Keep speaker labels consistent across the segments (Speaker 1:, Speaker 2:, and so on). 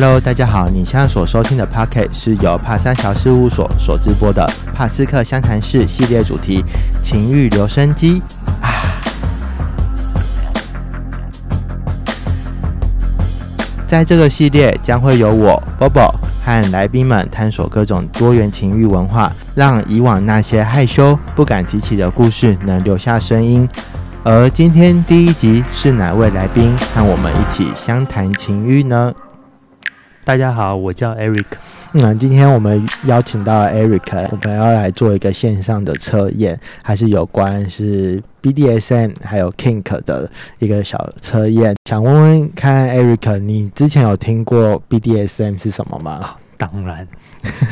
Speaker 1: Hello，大家好，你现在所收听的 Pocket 是由帕三桥事务所所直播的帕斯克湘潭市系列主题情欲留声机啊。在这个系列将会由我 Bobo 和来宾们探索各种多元情欲文化，让以往那些害羞不敢提起的故事能留下声音。而今天第一集是哪位来宾和我们一起相谈情欲呢？
Speaker 2: 大家好，我叫 Eric。
Speaker 1: 那今天我们邀请到 Eric，我们要来做一个线上的测验，还是有关是 BDSM 还有 Kink 的一个小测验。想问问看，Eric，你之前有听过 BDSM 是什么吗？
Speaker 2: 当然，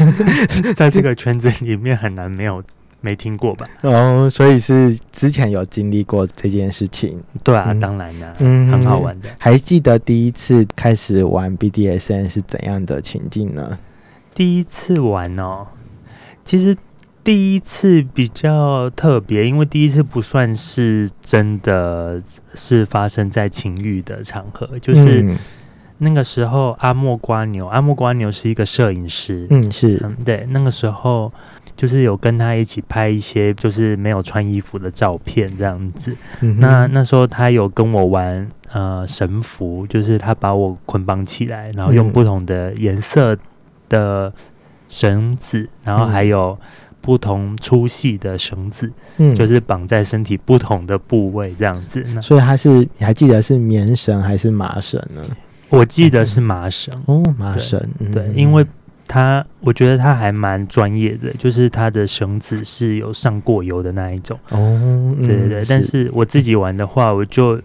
Speaker 2: 在这个圈子里面很难没有。没听过吧？
Speaker 1: 哦，所以是之前有经历过这件事情。
Speaker 2: 对啊，当然啦，嗯，很好玩的。
Speaker 1: 还记得第一次开始玩 BDSN 是怎样的情境呢？
Speaker 2: 第一次玩哦，其实第一次比较特别，因为第一次不算是真的是发生在情欲的场合，就是那个时候阿莫瓜牛，阿莫瓜牛是一个摄影师，
Speaker 1: 嗯，是，
Speaker 2: 嗯，对，那个时候。就是有跟他一起拍一些就是没有穿衣服的照片这样子。那那时候他有跟我玩呃绳符，就是他把我捆绑起来，然后用不同的颜色的绳子，然后还有不同粗细的绳子，嗯，就是绑在身体不同的部位这样子。
Speaker 1: 所以他是你还记得是棉绳还是麻绳呢？
Speaker 2: 我记得是麻绳
Speaker 1: 哦，麻绳
Speaker 2: 对，因为。他，我觉得他还蛮专业的，就是他的绳子是有上过油的那一种。哦，对对对。但是我自己玩的话，我就，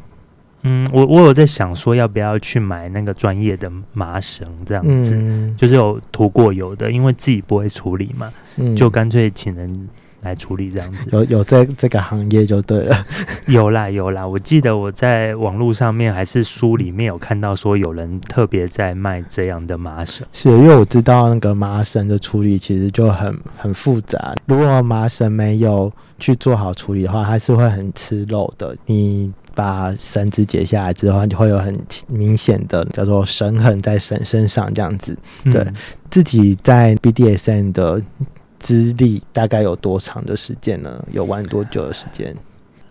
Speaker 2: 嗯，我我有在想说，要不要去买那个专业的麻绳，这样子，就是有涂过油的，因为自己不会处理嘛，就干脆请人。来处理这样子，
Speaker 1: 有有在这个行业就对了，
Speaker 2: 有啦有啦，我记得我在网络上面还是书里面有看到说有人特别在卖这样的麻绳，
Speaker 1: 是因为我知道那个麻绳的处理其实就很很复杂，如果麻绳没有去做好处理的话，它是会很吃肉的。你把绳子解下来之后，你会有很明显的叫做绳痕在绳身上这样子。对自己在 BDSN 的。资历大概有多长的时间呢？有玩多久的时间？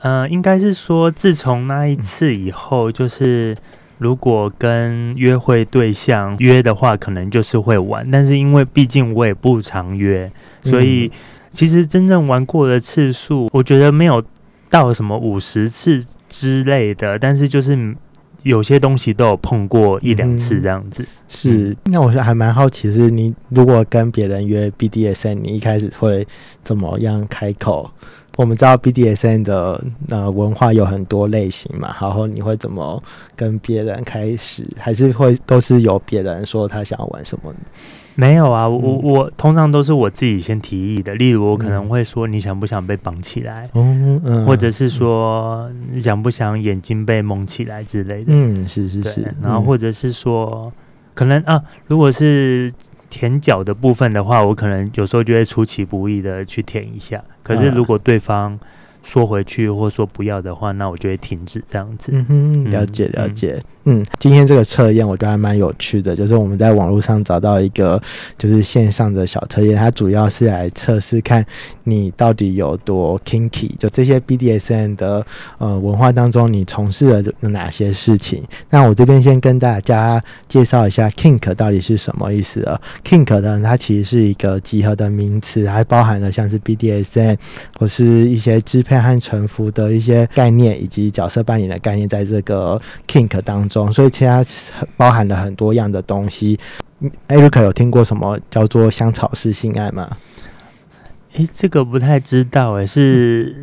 Speaker 2: 呃，应该是说，自从那一次以后，就是如果跟约会对象约的话，可能就是会玩。但是因为毕竟我也不常约，所以其实真正玩过的次数，我觉得没有到什么五十次之类的。但是就是。有些东西都有碰过一两次这样子，
Speaker 1: 是。那我是还蛮好奇，是你如果跟别人约 BDSN，你一开始会怎么样开口？我们知道 BDSN 的呃文化有很多类型嘛，然后你会怎么跟别人开始？还是会都是由别人说他想要玩什么？
Speaker 2: 没有啊，我我通常都是我自己先提议的。例如，我可能会说你想不想被绑起来，或者是说你想不想眼睛被蒙起来之类的。
Speaker 1: 嗯，是是是。
Speaker 2: 然后或者是说，可能啊，如果是舔脚的部分的话，我可能有时候就会出其不意的去舔一下。可是如果对方说回去，或者说不要的话，那我就会停止这样子。
Speaker 1: 嗯哼，了解了解。嗯，今天这个测验我觉得还蛮有趣的，就是我们在网络上找到一个就是线上的小测验，它主要是来测试看你到底有多 kinky，就这些 BDSN 的呃文化当中，你从事了哪些事情。那我这边先跟大家介绍一下 kink 到底是什么意思啊？kink 呢，它其实是一个集合的名词，还包含了像是 BDSN 或是一些支配和臣服的一些概念，以及角色扮演的概念，在这个 kink 当。中，所以其他包含了很多样的东西。Eric 有听过什么叫做香草式性爱吗？
Speaker 2: 诶，这个不太知道诶，是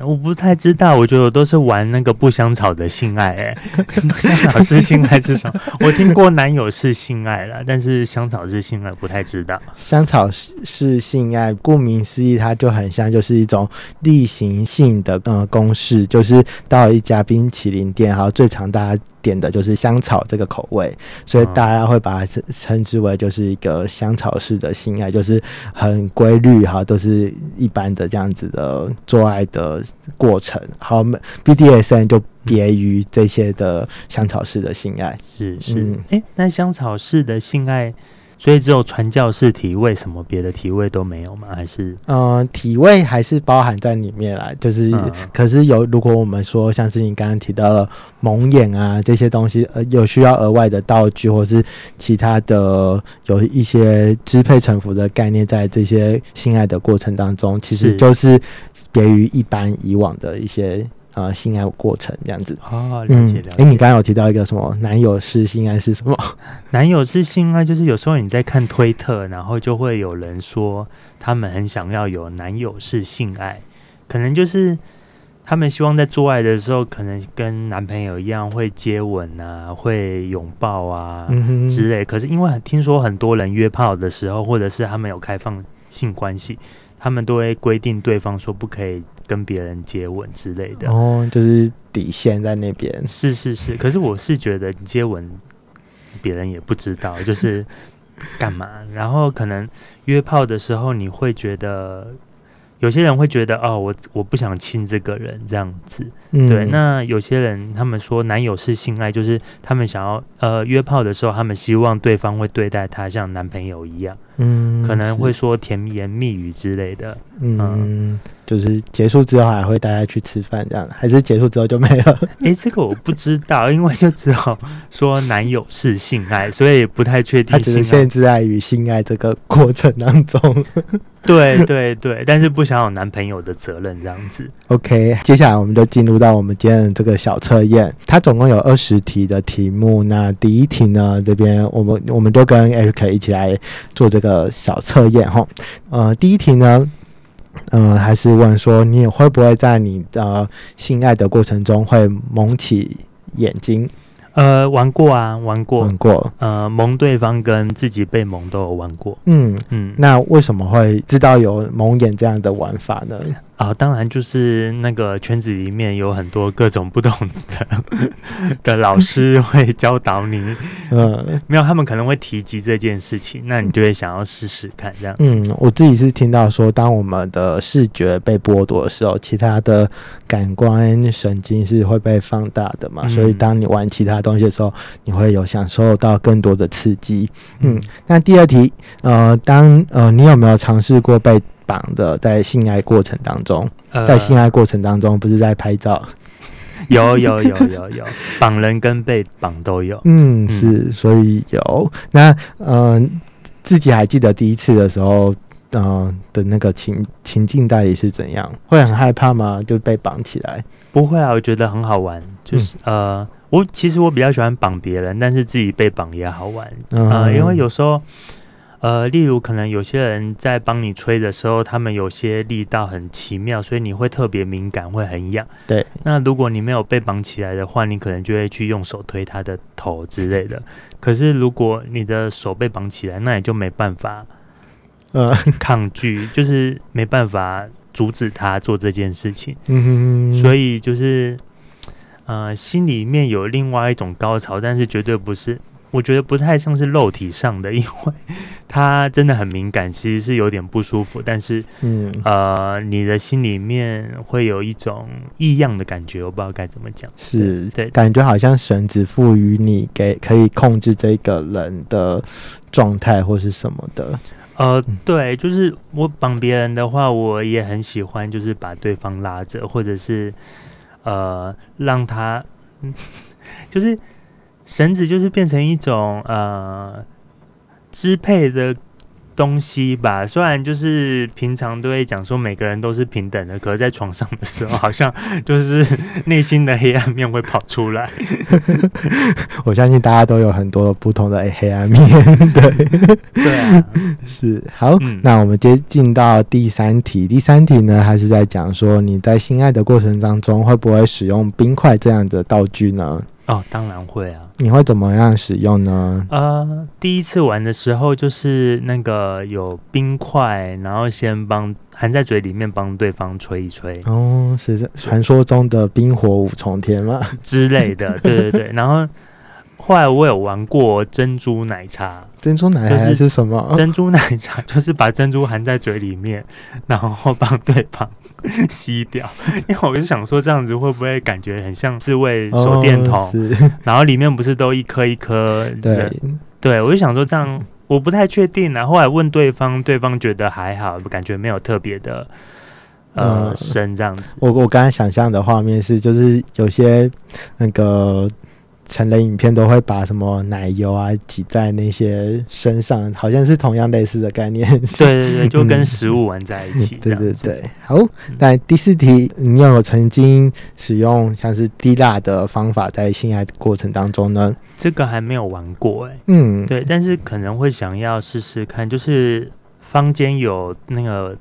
Speaker 2: 我不太知道。我觉得我都是玩那个不香草的性爱诶，香草是性爱是什么？我听过男友是性爱了，但是香草是性爱不太知道。
Speaker 1: 香草是性爱，顾名思义，它就很像就是一种例行性的呃公式，就是到一家冰淇淋店，然后最常大家。点的就是香草这个口味，所以大家会把它称之为就是一个香草式的性爱，就是很规律哈，都是一般的这样子的做爱的过程。好，BDSN 就别于这些的香草式的性爱。
Speaker 2: 是是，哎，那香草式的性爱。所以只有传教士体位，什么别的体位都没有吗？还是
Speaker 1: 嗯，体位还是包含在里面啦。就是，可是有如果我们说像是你刚刚提到了蒙眼啊这些东西，呃，有需要额外的道具，或是其他的有一些支配臣服的概念，在这些性爱的过程当中，其实就是别于一般以往的一些。呃，性爱过程这样子
Speaker 2: 哦，了解了解。
Speaker 1: 哎，你刚刚有提到一个什么男友式性爱是什么？
Speaker 2: 男友是性爱就是有时候你在看推特，然后就会有人说他们很想要有男友是性爱，可能就是他们希望在做爱的时候，可能跟男朋友一样会接吻啊，会拥抱啊之类。可是因为听说很多人约炮的时候，或者是他们有开放性关系，他们都会规定对方说不可以。跟别人接吻之类的
Speaker 1: 哦，就是底线在那边。
Speaker 2: 是是是，可是我是觉得接吻别人也不知道，就是干嘛。然后可能约炮的时候，你会觉得。有些人会觉得哦，我我不想亲这个人这样子，对。那有些人他们说男友是性爱，就是他们想要呃约炮的时候，他们希望对方会对待他像男朋友一样，嗯，可能会说甜言蜜语之类的，
Speaker 1: 嗯，就是结束之后还会带他去吃饭这样，还是结束之后就没了？
Speaker 2: 哎，这个我不知道，因为就只好说男友是性爱，所以不太确定。
Speaker 1: 他只是限制在于性爱这个过程当中。
Speaker 2: 对对对，但是不想有男朋友的责任这样子。
Speaker 1: OK，接下来我们就进入到我们今天的这个小测验，它总共有二十题的题目。那第一题呢，这边我们我们都跟 Eric 一起来做这个小测验哈。呃，第一题呢，嗯，还是问说你会不会在你的性爱的过程中会蒙起眼睛？
Speaker 2: 呃，玩过啊，玩过，
Speaker 1: 玩过。
Speaker 2: 呃，蒙对方跟自己被蒙都有玩过。
Speaker 1: 嗯嗯，那为什么会知道有蒙眼这样的玩法呢？
Speaker 2: 啊，当然就是那个圈子里面有很多各种不同的 的老师 会教导你，嗯，没有，他们可能会提及这件事情，那你就会想要试试看这样。
Speaker 1: 嗯，我自己是听到说，当我们的视觉被剥夺的时候，其他的感官神经是会被放大的嘛，所以当你玩其他东西的时候，你会有享受到更多的刺激。嗯，那第二题，呃，当呃，你有没有尝试过被？绑的在性爱过程当中，在性爱过程当中不是在拍照，
Speaker 2: 有有有有有绑人跟被绑都有，
Speaker 1: 嗯是，所以有那嗯自己还记得第一次的时候，嗯的那个情情境到底是怎样？会很害怕吗？就被绑起来？
Speaker 2: 不会啊，我觉得很好玩，就是呃我其实我比较喜欢绑别人，但是自己被绑也好玩啊，因为有时候。呃，例如可能有些人在帮你吹的时候，他们有些力道很奇妙，所以你会特别敏感，会很痒。
Speaker 1: 对。
Speaker 2: 那如果你没有被绑起来的话，你可能就会去用手推他的头之类的。可是如果你的手被绑起来，那也就没办法，呃，抗拒，就是没办法阻止他做这件事情。嗯哼。所以就是，呃，心里面有另外一种高潮，但是绝对不是。我觉得不太像是肉体上的，因为他真的很敏感，其实是有点不舒服。但是，嗯，呃，你的心里面会有一种异样的感觉，我不知道该怎么讲。
Speaker 1: 是对，感觉好像神只赋予你给可以控制这个人的状态或是什么的。
Speaker 2: 呃，对，就是我绑别人的话，我也很喜欢，就是把对方拉着，或者是呃，让他 就是。绳子就是变成一种呃支配的东西吧，虽然就是平常都会讲说每个人都是平等的，可是在床上的时候，好像就是内心的黑暗面会跑出来。
Speaker 1: 我相信大家都有很多不同的黑暗面，对
Speaker 2: 对啊，
Speaker 1: 是好。那我们接近到第三题，第三题呢，还是在讲说你在性爱的过程当中会不会使用冰块这样的道具呢？
Speaker 2: 哦，当然会啊！
Speaker 1: 你会怎么样使用呢？
Speaker 2: 呃，第一次玩的时候，就是那个有冰块，然后先帮含在嘴里面帮对方吹一吹。
Speaker 1: 哦，是传说中的冰火五重天吗？
Speaker 2: 之类的，对对对。然后后来我有玩过珍珠奶茶，
Speaker 1: 珍珠奶茶是什么？
Speaker 2: 珍珠奶茶 就是把珍珠含在嘴里面，然后帮对方吸掉。因为我就想说，这样子会不会感觉很像自慰手电筒？然后里面不是都一颗一颗？
Speaker 1: 对，
Speaker 2: 对我就想说这样，我不太确定啊。后来问对方，对方觉得还好，感觉没有特别的呃深这样子。
Speaker 1: 我我刚才想象的画面是，就是有些那个。成人影片都会把什么奶油啊挤在那些身上，好像是同样类似的概念。
Speaker 2: 对对对，就跟食物玩在一起。对对对，
Speaker 1: 好。那第四题，你有曾经使用像是低蜡的方法在性爱过程当中呢？
Speaker 2: 这个还没有玩过哎。嗯，对，但是可能会想要试试看，就是坊间有那个。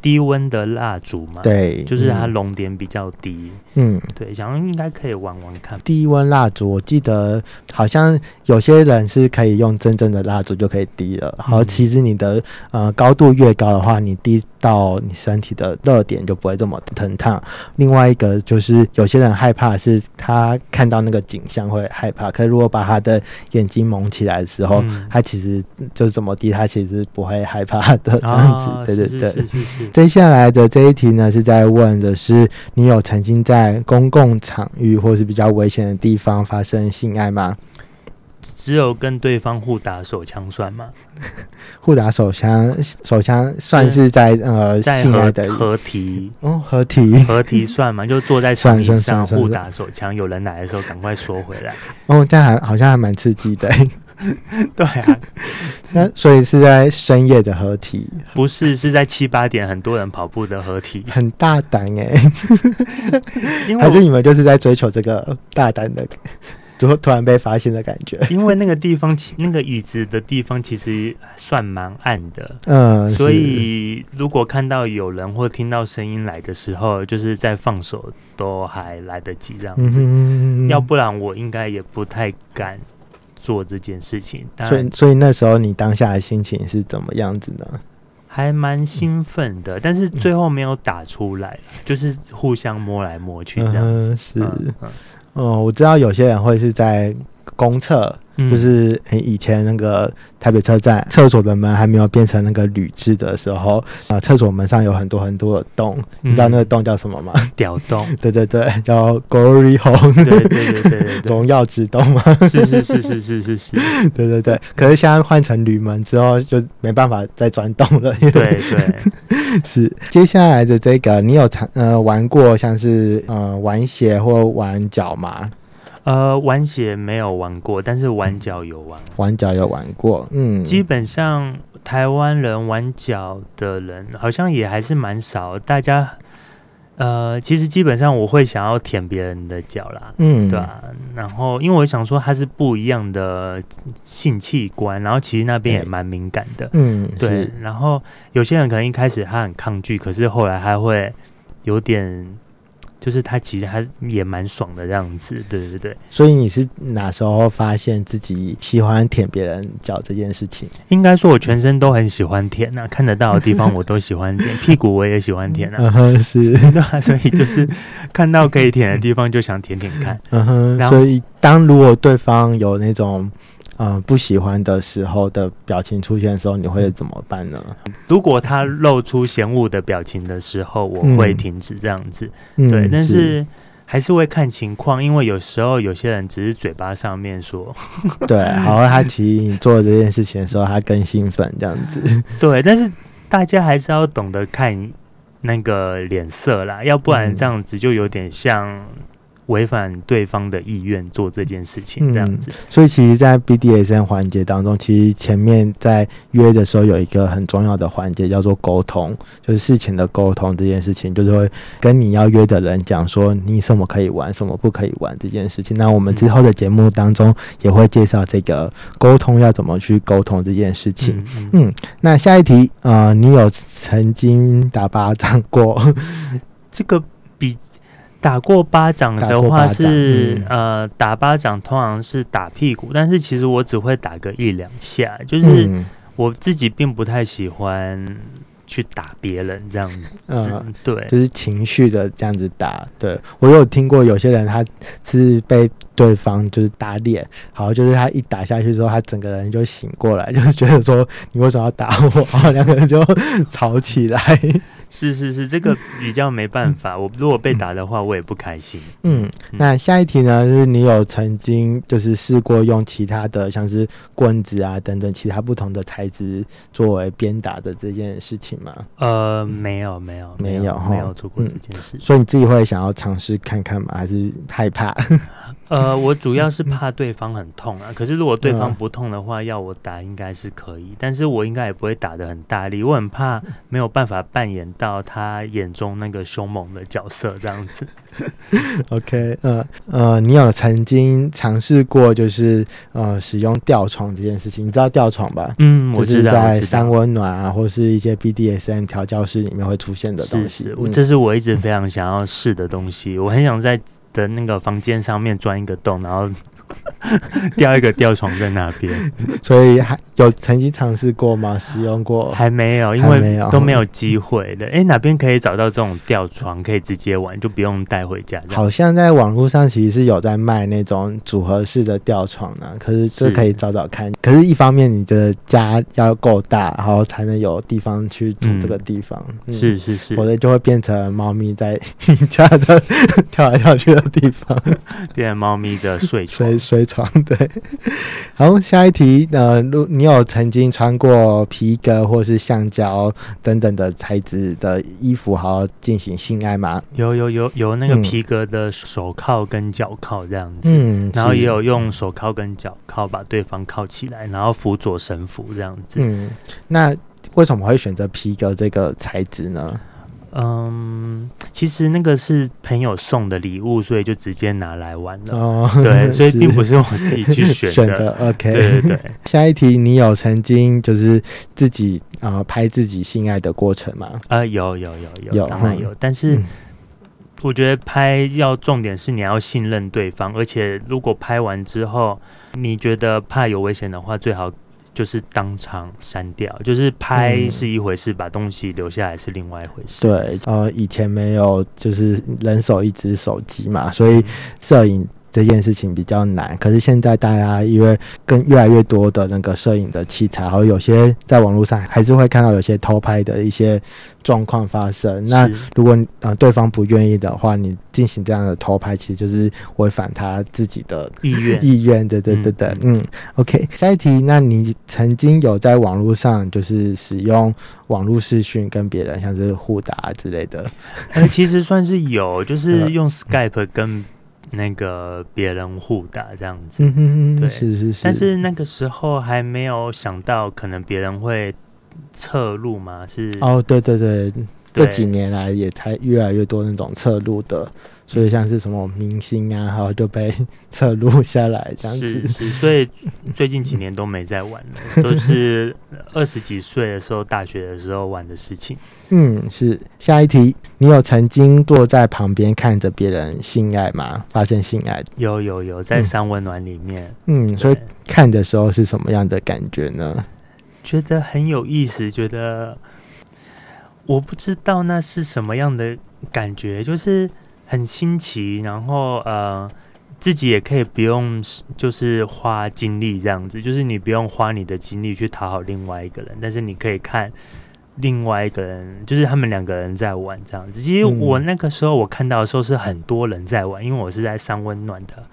Speaker 2: 低温的蜡烛嘛，
Speaker 1: 对，
Speaker 2: 就是它熔点比较低，嗯，对，想应该可以玩玩看。
Speaker 1: 低温蜡烛，我记得好像有些人是可以用真正的蜡烛就可以滴了。好，其实你的呃高度越高的话，你滴。到你身体的热点就不会这么疼烫。另外一个就是有些人害怕是他看到那个景象会害怕，可是如果把他的眼睛蒙起来的时候，他其实就是这么滴，他其实不会害怕的这样子。对对对。接下来的这一题呢是在问的是你有曾经在公共场域或是比较危险的地方发生性爱吗？
Speaker 2: 只有跟对方互打手枪算吗？
Speaker 1: 互打手枪，手枪算是在呃性爱的
Speaker 2: 合体
Speaker 1: 哦，合体
Speaker 2: 合体算吗？就坐在床椅上互打手枪，有人来的时候赶快缩回来。
Speaker 1: 哦，这样还好像还蛮刺激的。
Speaker 2: 对啊，
Speaker 1: 那所以是在深夜的合体？
Speaker 2: 不是，是在七八点很多人跑步的合体。
Speaker 1: 很大胆哎，还是你们就是在追求这个大胆的？突突然被发现的感觉，
Speaker 2: 因为那个地方，那个椅子的地方其实算蛮暗的，嗯，所以如果看到有人或听到声音来的时候，就是在放手都还来得及这样子，要不然我应该也不太敢做这件事情。
Speaker 1: 所以，所以那时候你当下的心情是怎么样子呢？
Speaker 2: 还蛮兴奋的，但是最后没有打出来，就是互相摸来摸去这样子，
Speaker 1: 是。哦，我知道有些人会是在公厕。就是以前那个台北车站厕所的门还没有变成那个铝制的时候啊，厕所门上有很多很多的洞，你知道那个洞叫什么吗？
Speaker 2: 屌洞。
Speaker 1: 对对对，叫 Glory Hole。
Speaker 2: 对对对对
Speaker 1: 荣耀之洞吗？
Speaker 2: 是是是是是是是。
Speaker 1: 对对对，可是现在换成铝门之后就没办法再钻洞了。
Speaker 2: 对对，
Speaker 1: 是。接下来的这个，你有尝呃玩过像是呃玩鞋或玩脚吗？
Speaker 2: 呃，玩鞋没有玩过，但是玩脚有玩。
Speaker 1: 玩脚有玩过，嗯，
Speaker 2: 基本上台湾人玩脚的人好像也还是蛮少。大家，呃，其实基本上我会想要舔别人的脚啦，嗯，对吧？然后因为我想说它是不一样的性器官，然后其实那边也蛮敏感的，嗯，对。然后有些人可能一开始他很抗拒，可是后来他会有点。就是他其实他也蛮爽的这样子，对对对。
Speaker 1: 所以你是哪时候发现自己喜欢舔别人脚这件事情？
Speaker 2: 应该说我全身都很喜欢舔呐，看得到的地方我都喜欢舔，屁股我也喜欢舔啊。
Speaker 1: 嗯哼是，
Speaker 2: 对 所以就是看到可以舔的地方就想舔舔看。
Speaker 1: 嗯哼。所以当如果对方有那种。嗯，不喜欢的时候的表情出现的时候，你会怎么办呢？
Speaker 2: 如果他露出嫌恶的表情的时候，我会停止这样子。对，但是还是会看情况，因为有时候有些人只是嘴巴上面说，
Speaker 1: 对，好，他提你做这件事情的时候，他更兴奋这样子。
Speaker 2: 对，但是大家还是要懂得看那个脸色啦，要不然这样子就有点像。违反对方的意愿做这件事情，这样子。
Speaker 1: 所以，其实，在 BDSM 环节当中，其实前面在约的时候有一个很重要的环节，叫做沟通，就是事前的沟通。这件事情就是会跟你要约的人讲说，你什么可以玩，什么不可以玩这件事情。那我们之后的节目当中也会介绍这个沟通要怎么去沟通这件事情。嗯，那下一题啊，你有曾经打巴掌过？
Speaker 2: 这个比。打过巴掌的话是呃打巴掌通常是打屁股，但是其实我只会打个一两下，就是我自己并不太喜欢去打别人这样子。嗯，对，
Speaker 1: 就是情绪的这样子打。对我有听过有些人他是被对方就是打脸，好，就是他一打下去之后，他整个人就醒过来，就是觉得说你为什么要打我？然后两个人就吵起来。
Speaker 2: 是是是，这个比较没办法。我如果被打的话，我也不开心。
Speaker 1: 嗯，那下一题呢？就是你有曾经就是试过用其他的，像是棍子啊等等其他不同的材质作为鞭打的这件事情吗？
Speaker 2: 呃，没有没有
Speaker 1: 没有
Speaker 2: 没有做过这件事。
Speaker 1: 所以你自己会想要尝试看看吗？还是害怕？
Speaker 2: 呃，我主要是怕对方很痛啊。可是如果对方不痛的话，要我打应该是可以。但是我应该也不会打的很大力。我很怕没有办法扮演到他眼中那个凶猛的角色这样子。
Speaker 1: OK，呃呃，你有曾经尝试过就是呃使用吊床这件事情？你知道吊床吧？
Speaker 2: 嗯，我
Speaker 1: 知道，在三温暖啊，或是一些 BDSM 调教室里面会出现的东西。
Speaker 2: 这是我一直非常想要试的东西。我很想在。的那个房间上面钻一个洞，然后。吊一个吊床在那边，
Speaker 1: 所以还有曾经尝试过吗？使用过
Speaker 2: 还没有，因为都没有机会的。哎，哪边可以找到这种吊床，可以直接玩，就不用带回家？
Speaker 1: 好像在网络上其实是有在卖那种组合式的吊床呢，可是这可以找找看。可是，一方面你的家要够大，然后才能有地方去住这个地方。
Speaker 2: 是是是，
Speaker 1: 否则就会变成猫咪在你 家的 跳来跳去的地方，
Speaker 2: 变成猫咪的睡床。
Speaker 1: 水床对，好，下一题，呃，如你有曾经穿过皮革或是橡胶等等的材质的衣服，好进行性爱吗？
Speaker 2: 有有有有那个皮革的手铐跟脚铐这样子，嗯，然后也有用手铐跟脚铐把对方铐起来，然后辅佐神符这样子。
Speaker 1: 嗯，那为什么会选择皮革这个材质呢？
Speaker 2: 嗯，其实那个是朋友送的礼物，所以就直接拿来玩了。哦，对，所以并不是我自己去选的。
Speaker 1: OK，
Speaker 2: 对对对。
Speaker 1: 下一题，你有曾经就是自己啊拍自己性爱的过程吗？
Speaker 2: 啊，有有有有，当然有。但是我觉得拍要重点是你要信任对方，而且如果拍完之后你觉得怕有危险的话，最好。就是当场删掉，就是拍是一回事，把东西留下来是另外一回事。
Speaker 1: 对，呃，以前没有就是人手一只手机嘛，所以摄影。这件事情比较难，可是现在大家因为跟越来越多的那个摄影的器材，然后有些在网络上还是会看到有些偷拍的一些状况发生。那如果呃对方不愿意的话，你进行这样的偷拍，其实就是违反他自己的
Speaker 2: 意愿。
Speaker 1: 意愿，对对对对，嗯，OK。下一题，那你曾经有在网络上就是使用网络视讯跟别人像是互打之类的？
Speaker 2: 呃，其实算是有，就是 用 Skype 跟。那个别人互打这样子，
Speaker 1: 对，是是是，
Speaker 2: 但是那个时候还没有想到可能别人会侧路嘛，是
Speaker 1: 哦，对对对，这几年来也才越来越多那种侧路的。所以像是什么明星啊，然后就被 侧录下来这样子。
Speaker 2: 是，所以最近几年都没在玩了，都是 二十几岁的时候，大学的时候玩的事情。
Speaker 1: 嗯，是。下一题，你有曾经坐在旁边看着别人性爱吗？发生性爱？
Speaker 2: 有有有，在三温暖里面。
Speaker 1: 嗯，所以看的时候是什么样的感觉呢？
Speaker 2: 觉得很有意思，觉得我不知道那是什么样的感觉，就是。很新奇，然后呃，自己也可以不用就是花精力这样子，就是你不用花你的精力去讨好另外一个人，但是你可以看另外一个人，就是他们两个人在玩这样子。其实我那个时候我看到的时候是很多人在玩，因为我是在三温暖的，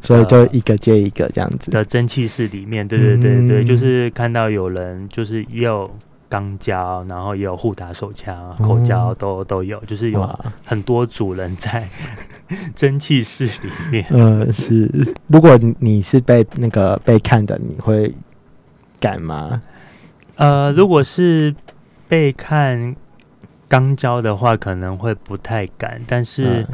Speaker 1: 所以就一个接一个这样子
Speaker 2: 的蒸汽室里面。对对对对，就是看到有人就是有。钢胶，然后也有互打手枪、口胶，都都有，就是有很多主人在 蒸汽室里面。
Speaker 1: 嗯，是。如果你是被那个被看的，你会敢吗？
Speaker 2: 呃，如果是被看钢胶的话，可能会不太敢，但是。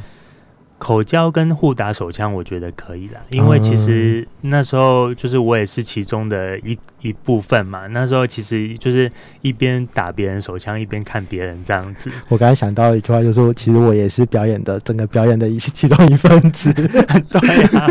Speaker 2: 口交跟互打手枪，我觉得可以啦，因为其实那时候就是我也是其中的一一部分嘛。那时候其实就是一边打别人手枪，一边看别人这样子。
Speaker 1: 我刚才想到一句话，就是说，其实我也是表演的整个表演的一其中一份子。
Speaker 2: 对啊，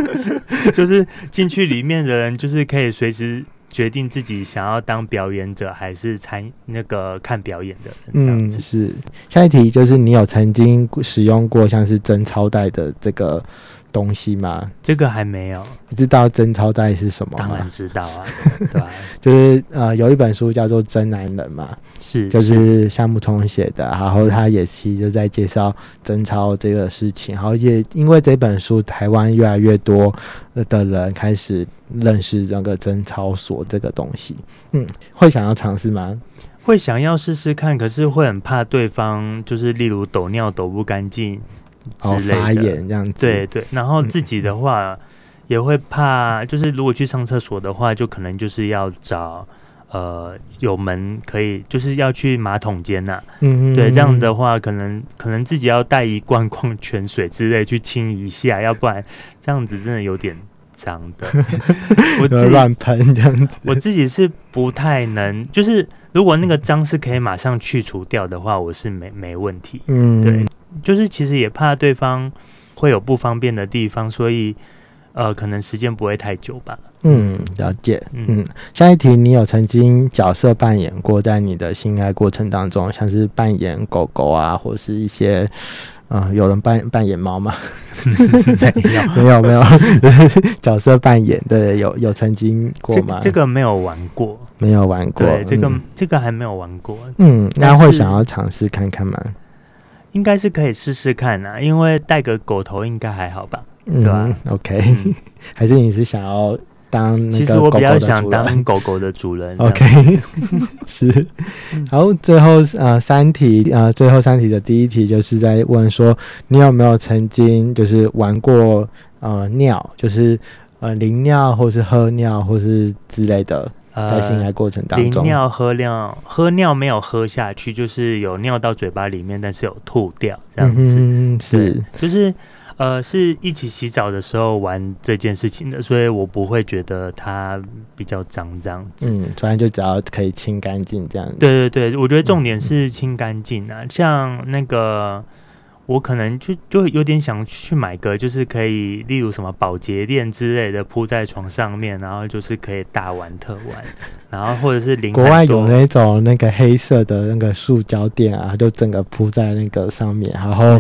Speaker 2: 就是进去里面的人，就是可以随时。决定自己想要当表演者还是参那个看表演的人。嗯，
Speaker 1: 是。下一题就是你有曾经使用过像是真钞带的这个东西吗？
Speaker 2: 这个还没有。
Speaker 1: 你知道贞操带是什么吗？
Speaker 2: 当然知道啊，对吧？
Speaker 1: 就是呃，有一本书叫做《真男人》嘛，
Speaker 2: 是，
Speaker 1: 就是夏木聪写的，然后他也其实就在介绍贞操这个事情，然后也因为这本书，台湾越来越多的人开始认识那个贞操所这个东西。嗯，会想要尝试吗？
Speaker 2: 会想要试试看，可是会很怕对方，就是例如抖尿抖不干净之类的，
Speaker 1: 发炎这样子。
Speaker 2: 对对，然后自己的话也会怕，就是如果去上厕所的话，就可能就是要找呃有门可以，就是要去马桶间呐。嗯嗯。对，这样的话，可能可能自己要带一罐矿泉水之类去清一下，要不然这样子真的有点。脏的，
Speaker 1: 我乱喷这样子。
Speaker 2: 我自己是不太能，就是如果那个脏是可以马上去除掉的话，我是没没问题。嗯，对，就是其实也怕对方会有不方便的地方，所以呃，可能时间不会太久吧。
Speaker 1: 嗯，了解。嗯，下一题，你有曾经角色扮演过，在你的性爱过程当中，像是扮演狗狗啊，或是一些。啊，有人扮扮演猫吗？
Speaker 2: 没有，
Speaker 1: 没有，没有 角色扮演的有有曾经过吗？
Speaker 2: 这个没有玩过，
Speaker 1: 没有玩过。
Speaker 2: 对，这个这个还没有玩过。
Speaker 1: 嗯，那会想要尝试看看吗？
Speaker 2: 应该是可以试试看啊，因为带个狗头应该还好吧？对吧
Speaker 1: ？OK，还是你是想要？当
Speaker 2: 其实我比较想当狗狗的主人。
Speaker 1: OK，是。好，最后呃三题呃最后三题的第一题就是在问说你有没有曾经就是玩过呃尿，就是呃淋尿或是喝尿或是之类的，在性爱过程当
Speaker 2: 中。淋尿喝尿喝尿没有喝下去，就是有尿到嘴巴里面，但是有吐掉这样子。
Speaker 1: 嗯，是，
Speaker 2: 就是。呃，是一起洗澡的时候玩这件事情的，所以我不会觉得它比较脏这样子。
Speaker 1: 嗯，反正就只要可以清干净这样子。
Speaker 2: 对对对，我觉得重点是清干净啊。像那个，我可能就就有点想去买个，就是可以，例如什么保洁垫之类的铺在床上面，然后就是可以大玩特玩，然后或者是
Speaker 1: 国外有那种那个黑色的那个塑胶垫啊，就整个铺在那个上面，然后。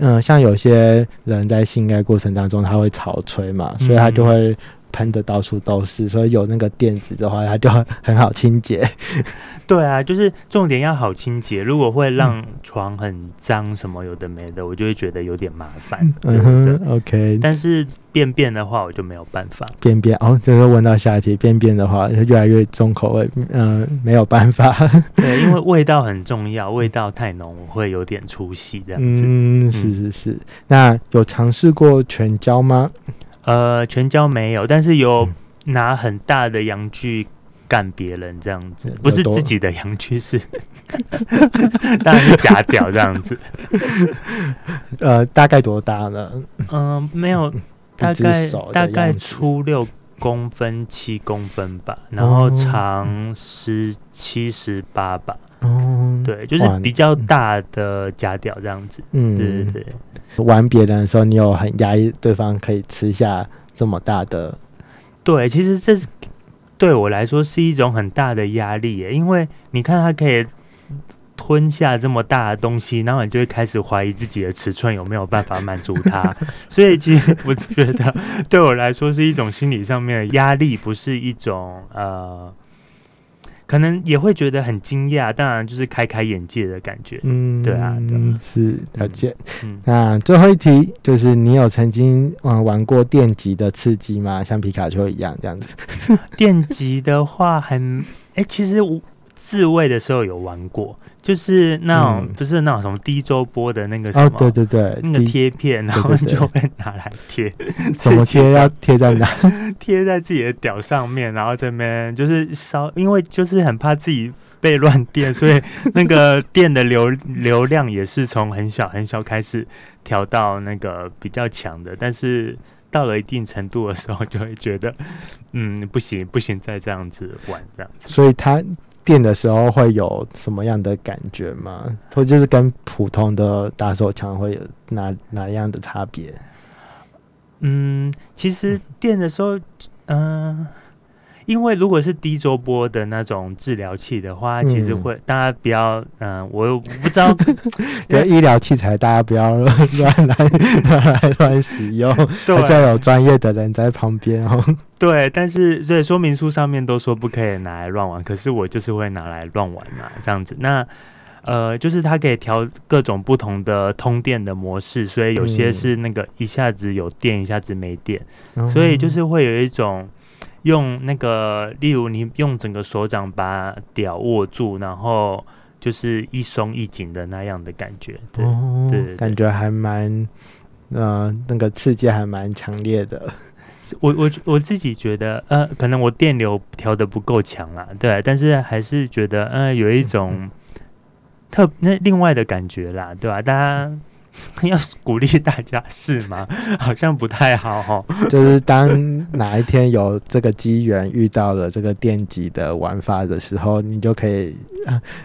Speaker 1: 嗯，像有些人在性爱过程当中，他会潮吹嘛，所以他就会喷的到处都是。所以有那个垫子的话，它就很好清洁。
Speaker 2: 对啊，就是重点要好清洁。如果会让床很脏，什么有的没的，我就会觉得有点麻烦。嗯哼
Speaker 1: ，OK。
Speaker 2: 但是便便的话，我就没有办法。
Speaker 1: 便便哦，就是问到下一题，便便的话越来越重口味，嗯，没有办法。
Speaker 2: 对，因为味道很重要，味道太浓，我会有点出戏这样子。
Speaker 1: 嗯，是是是。那有尝试过全胶吗？
Speaker 2: 呃，全胶没有，但是有拿很大的阳具。干别人这样子，不是自己的阳具是，当然是假屌这样子。
Speaker 1: 呃，大概多大呢？
Speaker 2: 嗯，没有，大概大概粗六公分、七公分吧，然后长十七十八吧。哦，对，就是比较大的假屌这样子。嗯，对对对。
Speaker 1: 玩别人的时候，你有很压抑对方可以吃下这么大的？
Speaker 2: 对，其实这是。对我来说是一种很大的压力耶，因为你看他可以吞下这么大的东西，然后你就会开始怀疑自己的尺寸有没有办法满足他，所以其实我觉得对我来说是一种心理上面的压力，不是一种呃。可能也会觉得很惊讶，当然就是开开眼界的感觉。嗯，对啊，
Speaker 1: 是了解。嗯，那最后一题就是你有曾经玩玩过电极的刺激吗？像皮卡丘一样这样子？
Speaker 2: 电极的话，很哎，其实我自慰的时候有玩过。就是那种不是那种什么低周波的那个什么，
Speaker 1: 对对对，
Speaker 2: 那个贴片，然后就会拿来贴。
Speaker 1: 怎么贴？要贴在哪？
Speaker 2: 贴在自己的屌上面，然后这边就是烧，因为就是很怕自己被乱电，所以那个电的流流量也是从很小很小开始调到那个比较强的，但是到了一定程度的时候，就会觉得嗯不行不行，再这样子玩这样子。
Speaker 1: 所以它。电的时候会有什么样的感觉吗？或就是跟普通的打手枪会有哪哪样的差别？
Speaker 2: 嗯，其实电的时候，嗯，因为如果是低周波的那种治疗器的话，其实会大家不要，嗯，我不知道，
Speaker 1: 对医疗器材大家不要乱来乱来乱使用，还是要有专业的人在旁边哦。
Speaker 2: 对，但是所以说明书上面都说不可以拿来乱玩，可是我就是会拿来乱玩嘛，这样子。那呃，就是它可以调各种不同的通电的模式，所以有些是那个一下子有电，一下子没电，所以就是会有一种。用那个，例如你用整个手掌把屌握住，然后就是一松一紧的那样的感觉，对对，
Speaker 1: 感觉还蛮，呃，那个刺激还蛮强烈的。
Speaker 2: 我我我自己觉得，呃，可能我电流调的不够强啦，对，但是还是觉得，呃，有一种特那另外的感觉啦，对吧？大家。要鼓励大家是吗？好像不太好哈。
Speaker 1: 就是当哪一天有这个机缘遇到了这个电极的玩法的时候，你就可以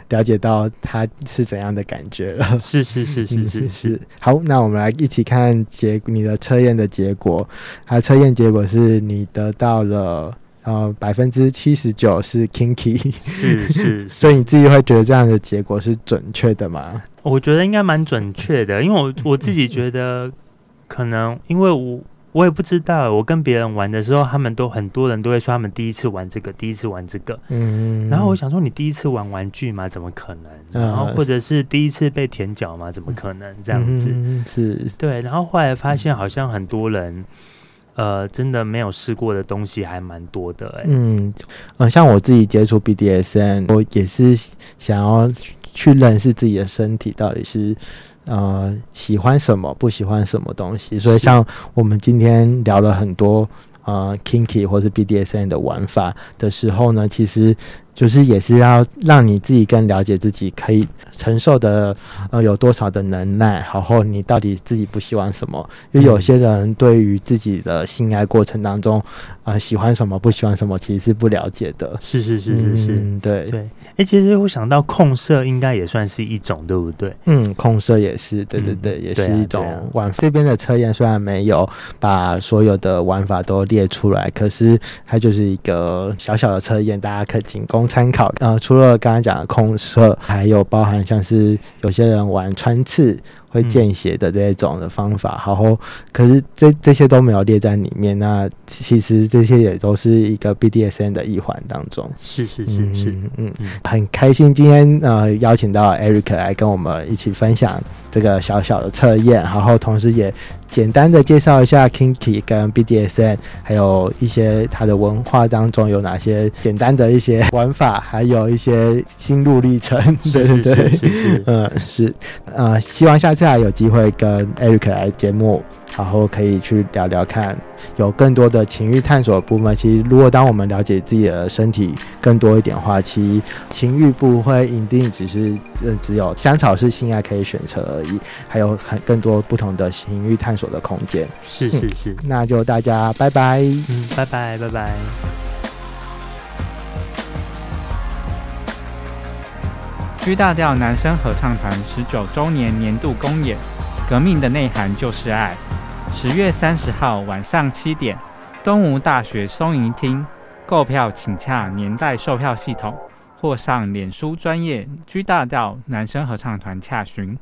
Speaker 1: 了解到它是怎样的感觉了。
Speaker 2: 是是是是是是。
Speaker 1: 好，那我们来一起看结你的测验的结果。它测验结果是你得到了呃百分之七十九是 kinky，
Speaker 2: 是是。
Speaker 1: 所以你自己会觉得这样的结果是准确的吗？
Speaker 2: 我觉得应该蛮准确的，因为我我自己觉得，可能因为我我也不知道，我跟别人玩的时候，他们都很多人都会说他们第一次玩这个，第一次玩这个，嗯，然后我想说，你第一次玩玩具吗？怎么可能？然后或者是第一次被舔脚吗？怎么可能这样子？
Speaker 1: 是
Speaker 2: 对，然后后来发现好像很多人，呃，真的没有试过的东西还蛮多的，哎，
Speaker 1: 嗯，呃，像我自己接触 BDSN，我也是想要。去认识自己的身体到底是呃喜欢什么，不喜欢什么东西。所以像我们今天聊了很多呃 kinky 或是 BDSN 的玩法的时候呢，其实。就是也是要让你自己更了解自己可以承受的呃有多少的能耐，然后你到底自己不希望什么？因为有些人对于自己的性爱过程当中啊喜欢什么不喜欢什么其实是不了解的。
Speaker 2: 是是是是是，
Speaker 1: 对
Speaker 2: 对。哎，其实我想到控色应该也算是一种，对不对？
Speaker 1: 嗯，控色也是，对对对，也是一种玩。这边的测验虽然没有把所有的玩法都列出来，可是它就是一个小小的测验，大家可以仅供。参考呃，除了刚刚讲的空射，还有包含像是有些人玩穿刺。会见血的这一种的方法，然后可是这这些都没有列在里面。那其实这些也都是一个 BDSN 的一环当中。
Speaker 2: 是是是是，
Speaker 1: 嗯，很开心今天呃邀请到 Eric 来跟我们一起分享这个小小的测验，然后同时也简单的介绍一下 Kinky 跟 BDSN，还有一些它的文化当中有哪些简单的一些玩法，还有一些心路历程。对对对，嗯是呃希望下次。下来有机会跟 Eric 来节目，然后可以去聊聊看，有更多的情欲探索部分。其实，如果当我们了解自己的身体更多一点的话，其实情欲不会一定只是呃只有香草是性爱可以选择而已，还有很更多不同的情欲探索的空间。
Speaker 2: 是是是，
Speaker 1: 那就大家拜拜，
Speaker 2: 嗯，拜拜拜拜。
Speaker 3: G 大调男声合唱团十九周年年度公演，革命的内涵就是爱。十月三十号晚上七点，东吴大学松营厅。购票请洽年代售票系统，或上脸书专业 G 大调男生合唱团洽询。